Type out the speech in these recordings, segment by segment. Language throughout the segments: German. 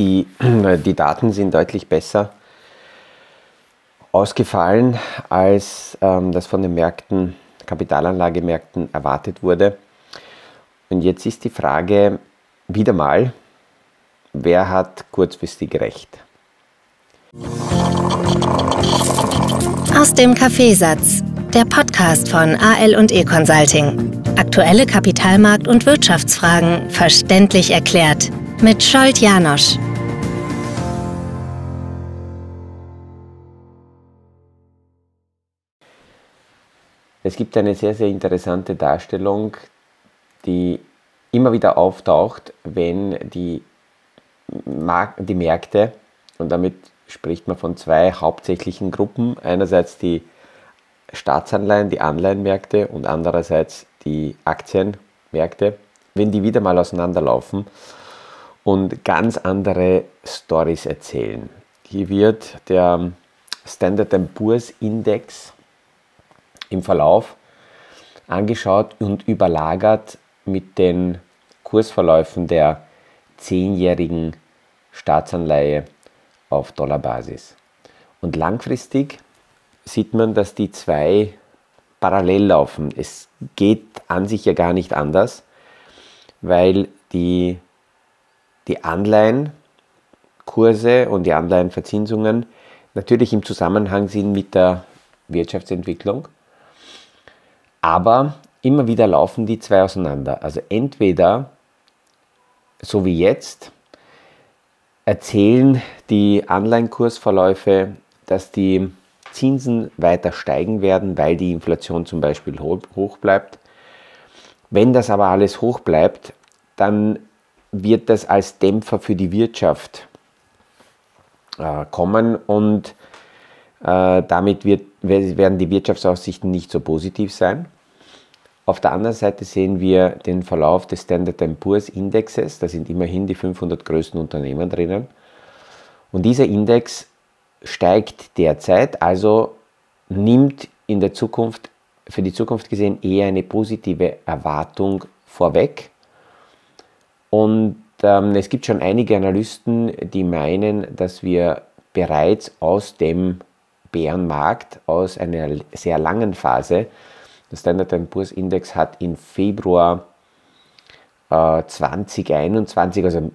Die, die Daten sind deutlich besser ausgefallen, als ähm, das von den Märkten, Kapitalanlagemärkten erwartet wurde. Und jetzt ist die Frage wieder mal, wer hat kurzfristig recht? Aus dem Kaffeesatz, der Podcast von AL und E Consulting. Aktuelle Kapitalmarkt- und Wirtschaftsfragen verständlich erklärt mit Scholt Janosch. Es gibt eine sehr, sehr interessante Darstellung, die immer wieder auftaucht, wenn die, Mark die Märkte, und damit spricht man von zwei hauptsächlichen Gruppen, einerseits die Staatsanleihen, die Anleihenmärkte und andererseits die Aktienmärkte, wenn die wieder mal auseinanderlaufen und ganz andere Stories erzählen. Hier wird der Standard Poor's Index im Verlauf angeschaut und überlagert mit den Kursverläufen der zehnjährigen Staatsanleihe auf Dollarbasis. Und langfristig sieht man, dass die zwei parallel laufen. Es geht an sich ja gar nicht anders, weil die, die Anleihenkurse und die Anleihenverzinsungen natürlich im Zusammenhang sind mit der Wirtschaftsentwicklung aber immer wieder laufen die zwei auseinander. Also entweder, so wie jetzt, erzählen die Anleihenkursverläufe, dass die Zinsen weiter steigen werden, weil die Inflation zum Beispiel hoch bleibt. Wenn das aber alles hoch bleibt, dann wird das als Dämpfer für die Wirtschaft äh, kommen und äh, damit wird, werden die Wirtschaftsaussichten nicht so positiv sein. Auf der anderen Seite sehen wir den Verlauf des Standard Poor's Indexes. Da sind immerhin die 500 größten Unternehmen drinnen. Und dieser Index steigt derzeit, also nimmt in der Zukunft, für die Zukunft gesehen, eher eine positive Erwartung vorweg. Und ähm, es gibt schon einige Analysten, die meinen, dass wir bereits aus dem Bärenmarkt aus einer sehr langen Phase. Der Standard Poor's Index hat im Februar äh, 2021, also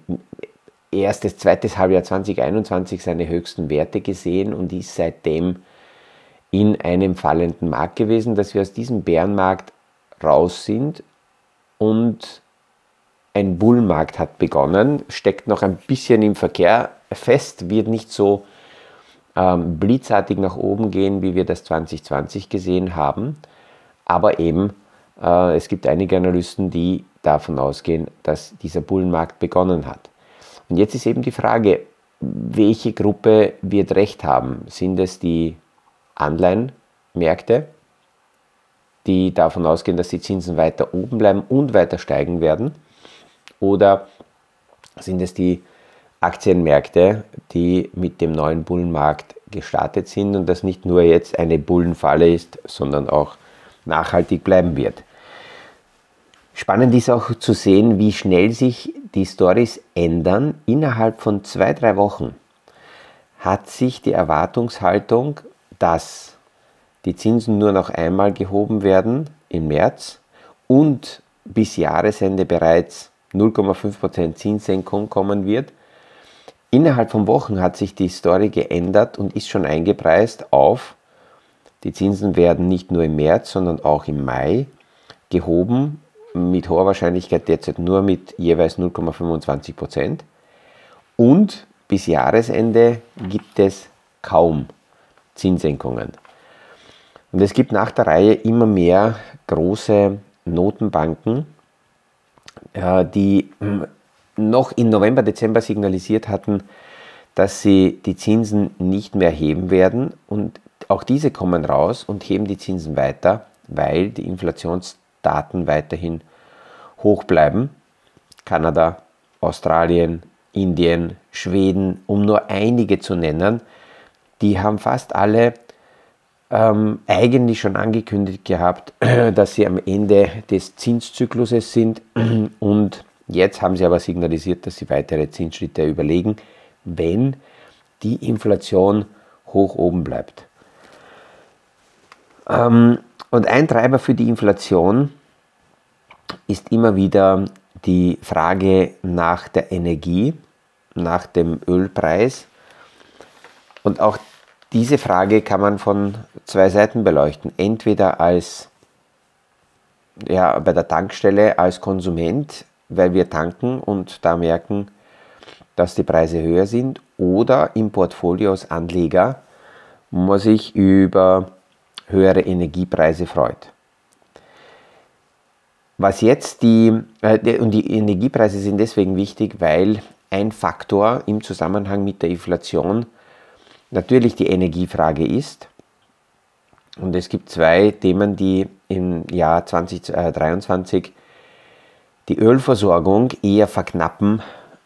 erstes, zweites Halbjahr 2021 seine höchsten Werte gesehen und ist seitdem in einem fallenden Markt gewesen, dass wir aus diesem Bärenmarkt raus sind und ein Bullmarkt hat begonnen, steckt noch ein bisschen im Verkehr fest, wird nicht so ähm, blitzartig nach oben gehen, wie wir das 2020 gesehen haben. Aber eben, äh, es gibt einige Analysten, die davon ausgehen, dass dieser Bullenmarkt begonnen hat. Und jetzt ist eben die Frage, welche Gruppe wird recht haben? Sind es die Anleihenmärkte, die davon ausgehen, dass die Zinsen weiter oben bleiben und weiter steigen werden? Oder sind es die Aktienmärkte, die mit dem neuen Bullenmarkt gestartet sind und das nicht nur jetzt eine Bullenfalle ist, sondern auch nachhaltig bleiben wird. Spannend ist auch zu sehen, wie schnell sich die Stories ändern. Innerhalb von zwei, drei Wochen hat sich die Erwartungshaltung, dass die Zinsen nur noch einmal gehoben werden im März und bis Jahresende bereits 0,5% Zinssenkung kommen wird, Innerhalb von Wochen hat sich die Story geändert und ist schon eingepreist auf, die Zinsen werden nicht nur im März, sondern auch im Mai gehoben, mit hoher Wahrscheinlichkeit derzeit nur mit jeweils 0,25 Prozent. Und bis Jahresende gibt es kaum Zinssenkungen. Und es gibt nach der Reihe immer mehr große Notenbanken, äh, die noch im November, Dezember signalisiert hatten, dass sie die Zinsen nicht mehr heben werden. Und auch diese kommen raus und heben die Zinsen weiter, weil die Inflationsdaten weiterhin hoch bleiben. Kanada, Australien, Indien, Schweden, um nur einige zu nennen, die haben fast alle ähm, eigentlich schon angekündigt gehabt, dass sie am Ende des Zinszykluses sind und Jetzt haben sie aber signalisiert, dass sie weitere Zinsschritte überlegen. wenn die Inflation hoch oben bleibt. Ähm, und ein Treiber für die Inflation ist immer wieder die Frage nach der Energie, nach dem Ölpreis. Und auch diese Frage kann man von zwei Seiten beleuchten. Entweder als ja, bei der Tankstelle als Konsument, weil wir tanken und da merken, dass die Preise höher sind, oder im Portfolio als Anleger, wo man sich über höhere Energiepreise freut. Was jetzt die, äh, und die Energiepreise sind deswegen wichtig, weil ein Faktor im Zusammenhang mit der Inflation natürlich die Energiefrage ist. Und es gibt zwei Themen, die im Jahr 2023 die Ölversorgung eher verknappen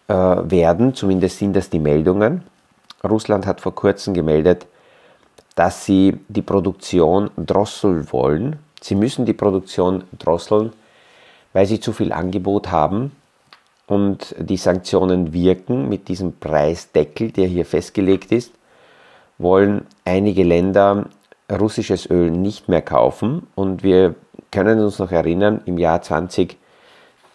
äh, werden. Zumindest sind das die Meldungen. Russland hat vor kurzem gemeldet, dass sie die Produktion drosseln wollen. Sie müssen die Produktion drosseln, weil sie zu viel Angebot haben und die Sanktionen wirken mit diesem Preisdeckel, der hier festgelegt ist, wollen einige Länder russisches Öl nicht mehr kaufen. Und wir können uns noch erinnern, im Jahr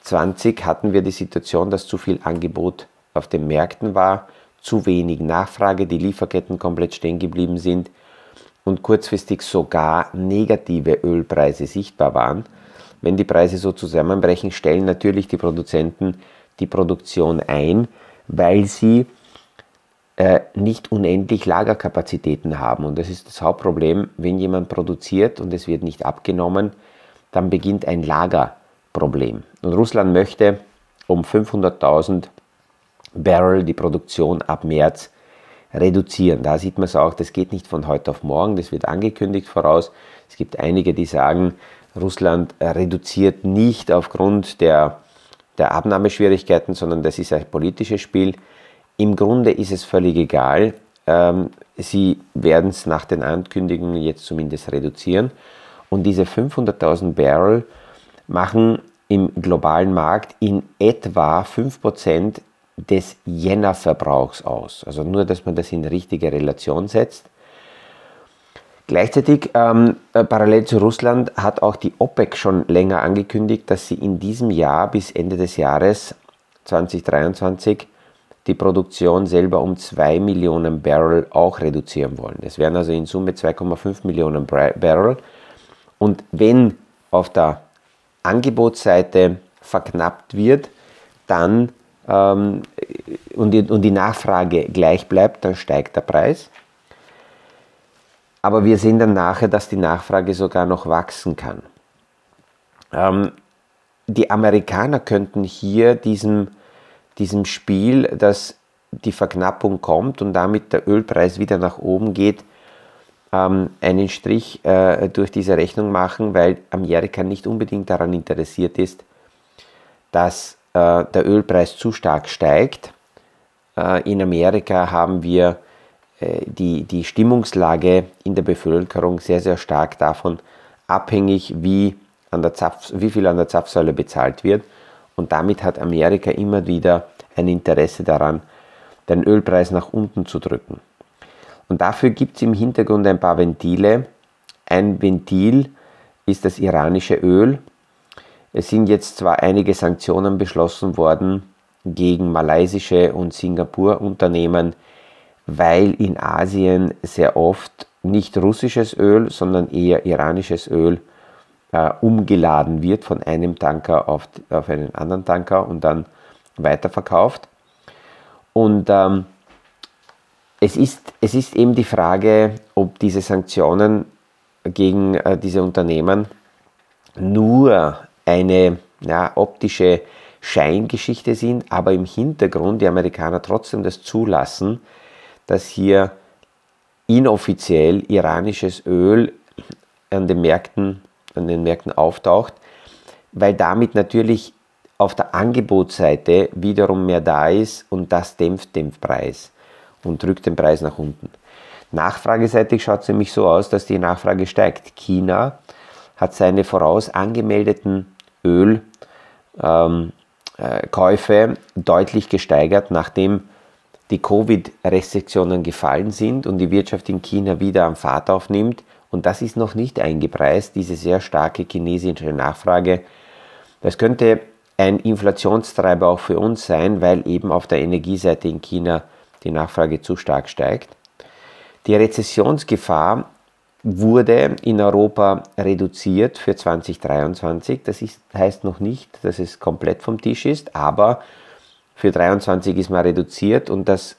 2020 hatten wir die Situation, dass zu viel Angebot auf den Märkten war, zu wenig Nachfrage, die Lieferketten komplett stehen geblieben sind und kurzfristig sogar negative Ölpreise sichtbar waren. Wenn die Preise so zusammenbrechen, stellen natürlich die Produzenten die Produktion ein, weil sie äh, nicht unendlich Lagerkapazitäten haben. Und das ist das Hauptproblem, wenn jemand produziert und es wird nicht abgenommen, dann beginnt ein Lagerproblem. Und Russland möchte um 500.000 Barrel die Produktion ab März reduzieren. Da sieht man es auch, das geht nicht von heute auf morgen, das wird angekündigt voraus. Es gibt einige, die sagen, Russland reduziert nicht aufgrund der, der Abnahmeschwierigkeiten, sondern das ist ein politisches Spiel. Im Grunde ist es völlig egal. Ähm, sie werden es nach den Ankündigungen jetzt zumindest reduzieren. Und diese 500.000 Barrel machen im globalen Markt in etwa 5% des Jännerverbrauchs aus. Also nur, dass man das in richtige Relation setzt. Gleichzeitig, ähm, äh, parallel zu Russland, hat auch die OPEC schon länger angekündigt, dass sie in diesem Jahr bis Ende des Jahres 2023 die Produktion selber um 2 Millionen Barrel auch reduzieren wollen. Es wären also in Summe 2,5 Millionen Barrel. Und wenn auf der Angebotsseite verknappt wird, dann ähm, und, die, und die Nachfrage gleich bleibt, dann steigt der Preis. Aber wir sehen dann nachher, dass die Nachfrage sogar noch wachsen kann. Ähm, die Amerikaner könnten hier diesem diesem Spiel, dass die Verknappung kommt und damit der Ölpreis wieder nach oben geht, ähm, einen Strich äh, durch diese Rechnung machen, weil Amerika nicht unbedingt daran interessiert ist, dass äh, der Ölpreis zu stark steigt. Äh, in Amerika haben wir äh, die, die Stimmungslage in der Bevölkerung sehr, sehr stark davon abhängig, wie, an der Zapf, wie viel an der Zapfsäule bezahlt wird. Und damit hat Amerika immer wieder ein Interesse daran, den Ölpreis nach unten zu drücken. Und dafür gibt es im Hintergrund ein paar Ventile. Ein Ventil ist das iranische Öl. Es sind jetzt zwar einige Sanktionen beschlossen worden gegen malaysische und Singapur-Unternehmen, weil in Asien sehr oft nicht russisches Öl, sondern eher iranisches Öl äh, umgeladen wird von einem Tanker auf, auf einen anderen Tanker und dann weiterverkauft. Und ähm, es, ist, es ist eben die Frage, ob diese Sanktionen gegen äh, diese Unternehmen nur eine ja, optische Scheingeschichte sind, aber im Hintergrund die Amerikaner trotzdem das zulassen, dass hier inoffiziell iranisches Öl an den Märkten, an den Märkten auftaucht, weil damit natürlich auf der Angebotsseite wiederum mehr da ist und das dämpft den Preis und drückt den Preis nach unten. Nachfrageseitig schaut es nämlich so aus, dass die Nachfrage steigt. China hat seine voraus angemeldeten Ölkäufe ähm, äh, deutlich gesteigert, nachdem die Covid-Restriktionen gefallen sind und die Wirtschaft in China wieder am Fahrt aufnimmt. Und das ist noch nicht eingepreist, diese sehr starke chinesische Nachfrage. Das könnte ein Inflationstreiber auch für uns sein, weil eben auf der Energieseite in China die Nachfrage zu stark steigt. Die Rezessionsgefahr wurde in Europa reduziert für 2023. Das ist, heißt noch nicht, dass es komplett vom Tisch ist, aber für 2023 ist man reduziert und das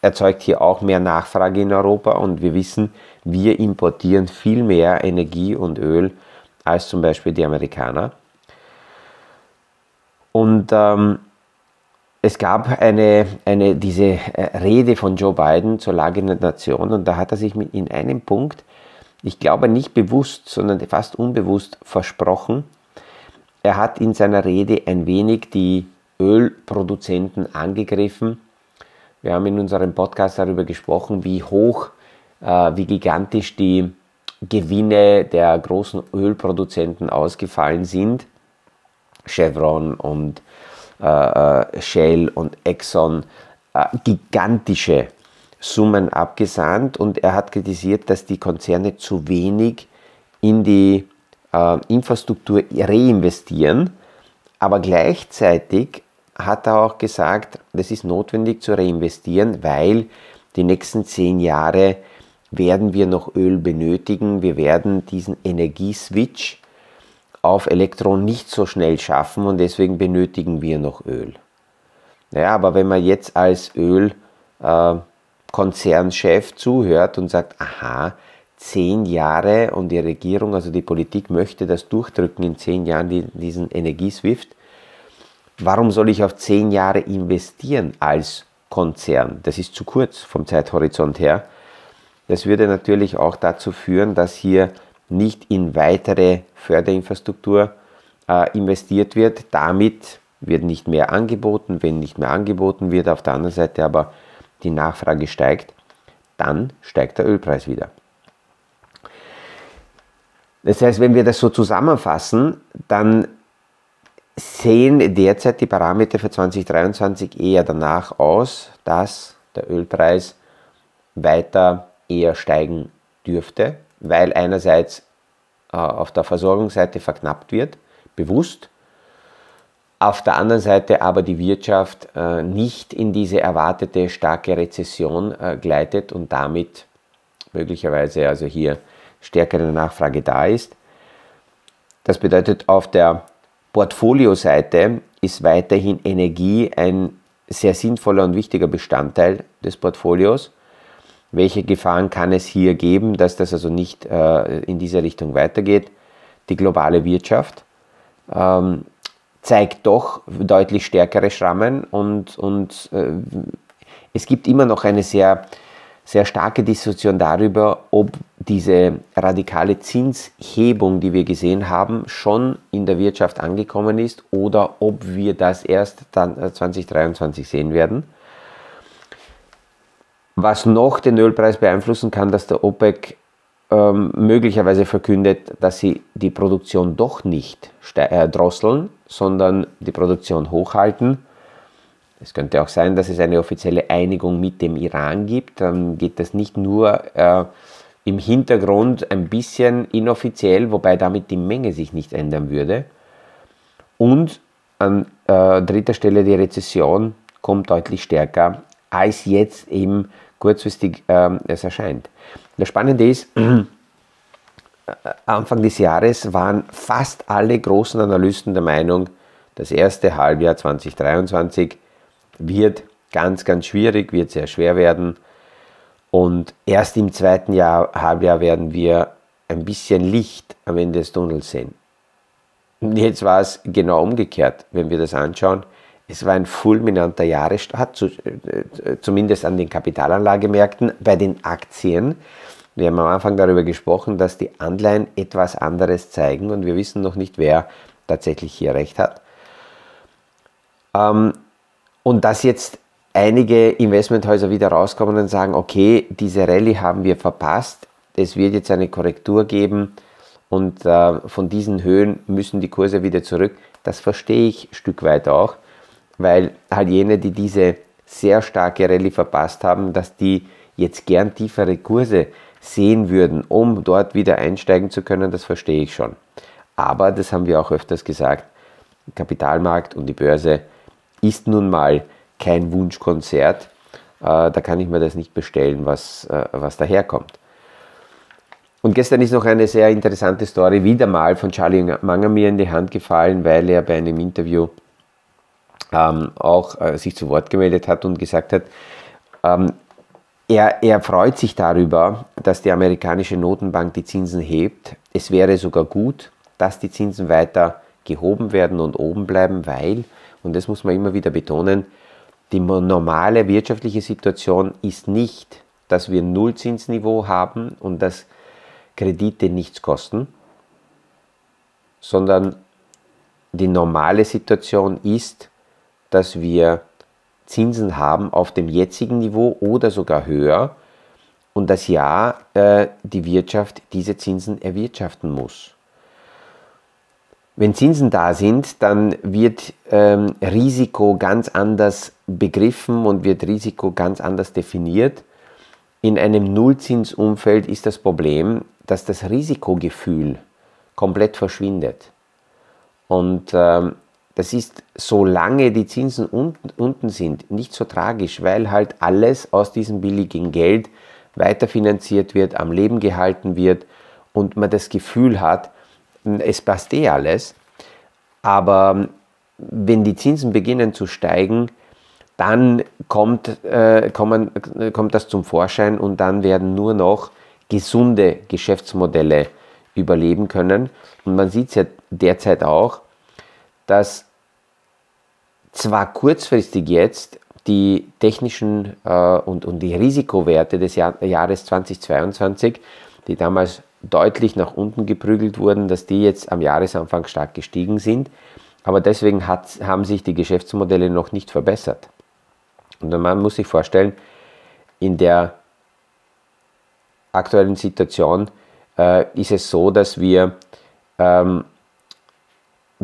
erzeugt hier auch mehr Nachfrage in Europa und wir wissen, wir importieren viel mehr Energie und Öl als zum Beispiel die Amerikaner. Und ähm, es gab eine, eine, diese äh, Rede von Joe Biden zur Lage der Nation und da hat er sich in einem Punkt, ich glaube nicht bewusst, sondern fast unbewusst versprochen. Er hat in seiner Rede ein wenig die Ölproduzenten angegriffen. Wir haben in unserem Podcast darüber gesprochen, wie hoch, äh, wie gigantisch die Gewinne der großen Ölproduzenten ausgefallen sind. Chevron und Shell und Exxon äh, gigantische Summen abgesahnt und er hat kritisiert, dass die Konzerne zu wenig in die äh, Infrastruktur reinvestieren, aber gleichzeitig hat er auch gesagt, das ist notwendig zu reinvestieren, weil die nächsten zehn Jahre werden wir noch Öl benötigen. Wir werden diesen Energieswitch auf Elektron nicht so schnell schaffen und deswegen benötigen wir noch Öl. Naja, aber wenn man jetzt als Ölkonzernchef äh, zuhört und sagt, aha, zehn Jahre und die Regierung, also die Politik möchte das durchdrücken in zehn Jahren, diesen Energieswift, warum soll ich auf zehn Jahre investieren als Konzern? Das ist zu kurz vom Zeithorizont her. Das würde natürlich auch dazu führen, dass hier nicht in weitere Förderinfrastruktur äh, investiert wird. Damit wird nicht mehr angeboten. Wenn nicht mehr angeboten wird, auf der anderen Seite aber die Nachfrage steigt, dann steigt der Ölpreis wieder. Das heißt, wenn wir das so zusammenfassen, dann sehen derzeit die Parameter für 2023 eher danach aus, dass der Ölpreis weiter eher steigen dürfte weil einerseits äh, auf der Versorgungsseite verknappt wird, bewusst, auf der anderen Seite aber die Wirtschaft äh, nicht in diese erwartete starke Rezession äh, gleitet und damit möglicherweise also hier stärkere Nachfrage da ist. Das bedeutet, auf der Portfolioseite ist weiterhin Energie ein sehr sinnvoller und wichtiger Bestandteil des Portfolios welche Gefahren kann es hier geben, dass das also nicht äh, in diese Richtung weitergeht. Die globale Wirtschaft ähm, zeigt doch deutlich stärkere Schrammen und, und äh, es gibt immer noch eine sehr, sehr starke Diskussion darüber, ob diese radikale Zinshebung, die wir gesehen haben, schon in der Wirtschaft angekommen ist oder ob wir das erst dann 2023 äh, sehen werden. Was noch den Ölpreis beeinflussen kann, dass der OPEC ähm, möglicherweise verkündet, dass sie die Produktion doch nicht äh, drosseln, sondern die Produktion hochhalten. Es könnte auch sein, dass es eine offizielle Einigung mit dem Iran gibt. Dann geht das nicht nur äh, im Hintergrund ein bisschen inoffiziell, wobei damit die Menge sich nicht ändern würde. Und an äh, dritter Stelle die Rezession kommt deutlich stärker als jetzt eben kurzfristig ähm, es erscheint. Das Spannende ist, äh, Anfang des Jahres waren fast alle großen Analysten der Meinung, das erste Halbjahr 2023 wird ganz, ganz schwierig, wird sehr schwer werden. Und erst im zweiten Jahr, Halbjahr werden wir ein bisschen Licht am Ende des Tunnels sehen. Jetzt war es genau umgekehrt, wenn wir das anschauen. Es war ein fulminanter Jahresstart, äh, zumindest an den Kapitalanlagemärkten. Bei den Aktien, wir haben am Anfang darüber gesprochen, dass die Anleihen etwas anderes zeigen und wir wissen noch nicht, wer tatsächlich hier recht hat. Ähm, und dass jetzt einige Investmenthäuser wieder rauskommen und sagen, okay, diese Rallye haben wir verpasst, es wird jetzt eine Korrektur geben und äh, von diesen Höhen müssen die Kurse wieder zurück. Das verstehe ich ein Stück weit auch weil halt jene, die diese sehr starke Rallye verpasst haben, dass die jetzt gern tiefere Kurse sehen würden, um dort wieder einsteigen zu können, das verstehe ich schon. Aber, das haben wir auch öfters gesagt, Kapitalmarkt und die Börse ist nun mal kein Wunschkonzert. Äh, da kann ich mir das nicht bestellen, was, äh, was daherkommt. Und gestern ist noch eine sehr interessante Story wieder mal von Charlie Manger mir in die Hand gefallen, weil er bei einem Interview ähm, auch äh, sich zu Wort gemeldet hat und gesagt hat, ähm, er, er freut sich darüber, dass die amerikanische Notenbank die Zinsen hebt. Es wäre sogar gut, dass die Zinsen weiter gehoben werden und oben bleiben, weil, und das muss man immer wieder betonen, die normale wirtschaftliche Situation ist nicht, dass wir ein Nullzinsniveau haben und dass Kredite nichts kosten, sondern die normale Situation ist, dass wir Zinsen haben auf dem jetzigen Niveau oder sogar höher und dass ja äh, die Wirtschaft diese Zinsen erwirtschaften muss. Wenn Zinsen da sind, dann wird ähm, Risiko ganz anders begriffen und wird Risiko ganz anders definiert. In einem Nullzinsumfeld ist das Problem, dass das Risikogefühl komplett verschwindet. Und ähm, das ist, solange die Zinsen unten, unten sind, nicht so tragisch, weil halt alles aus diesem billigen Geld weiterfinanziert wird, am Leben gehalten wird und man das Gefühl hat, es passt eh alles. Aber wenn die Zinsen beginnen zu steigen, dann kommt, äh, kommen, kommt das zum Vorschein und dann werden nur noch gesunde Geschäftsmodelle überleben können. Und man sieht es ja derzeit auch, dass zwar kurzfristig jetzt die technischen äh, und, und die Risikowerte des Jahr, Jahres 2022, die damals deutlich nach unten geprügelt wurden, dass die jetzt am Jahresanfang stark gestiegen sind. Aber deswegen hat, haben sich die Geschäftsmodelle noch nicht verbessert. Und man muss sich vorstellen, in der aktuellen Situation äh, ist es so, dass wir ähm,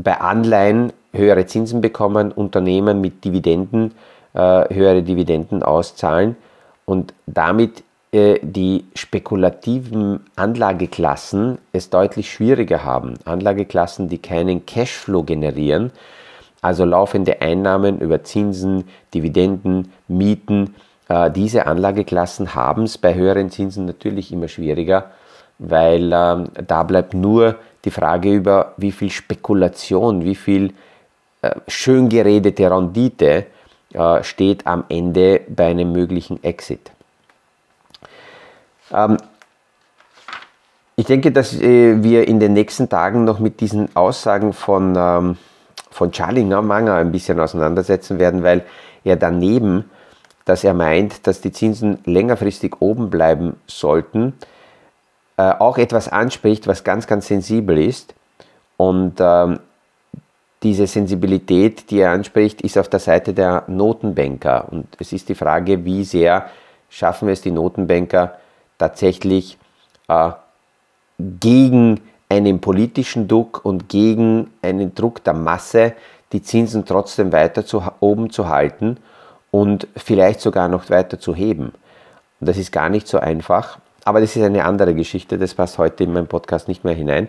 bei Anleihen höhere Zinsen bekommen, Unternehmen mit Dividenden äh, höhere Dividenden auszahlen und damit äh, die spekulativen Anlageklassen es deutlich schwieriger haben. Anlageklassen, die keinen Cashflow generieren, also laufende Einnahmen über Zinsen, Dividenden, Mieten. Äh, diese Anlageklassen haben es bei höheren Zinsen natürlich immer schwieriger, weil ähm, da bleibt nur die Frage über, wie viel Spekulation, wie viel äh, schön geredete Rendite äh, steht am Ende bei einem möglichen Exit. Ähm, ich denke, dass äh, wir in den nächsten Tagen noch mit diesen Aussagen von, ähm, von Charlie Manger ein bisschen auseinandersetzen werden, weil er daneben, dass er meint, dass die Zinsen längerfristig oben bleiben sollten, äh, auch etwas anspricht, was ganz, ganz sensibel ist. Und ähm, diese Sensibilität, die er anspricht, ist auf der Seite der Notenbanker. Und es ist die Frage, wie sehr schaffen wir es, die Notenbanker tatsächlich äh, gegen einen politischen Druck und gegen einen Druck der Masse die Zinsen trotzdem weiter zu, oben zu halten und vielleicht sogar noch weiter zu heben. Und das ist gar nicht so einfach. Aber das ist eine andere Geschichte, das passt heute in meinen Podcast nicht mehr hinein.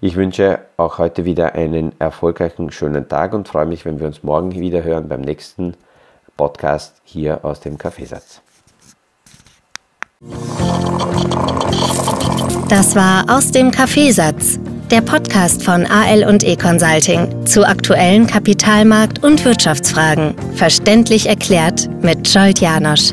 Ich wünsche auch heute wieder einen erfolgreichen, schönen Tag und freue mich, wenn wir uns morgen wieder hören beim nächsten Podcast hier aus dem Kaffeesatz. Das war aus dem Kaffeesatz, der Podcast von AL und E Consulting zu aktuellen Kapitalmarkt- und Wirtschaftsfragen, verständlich erklärt mit Scholt Janosch.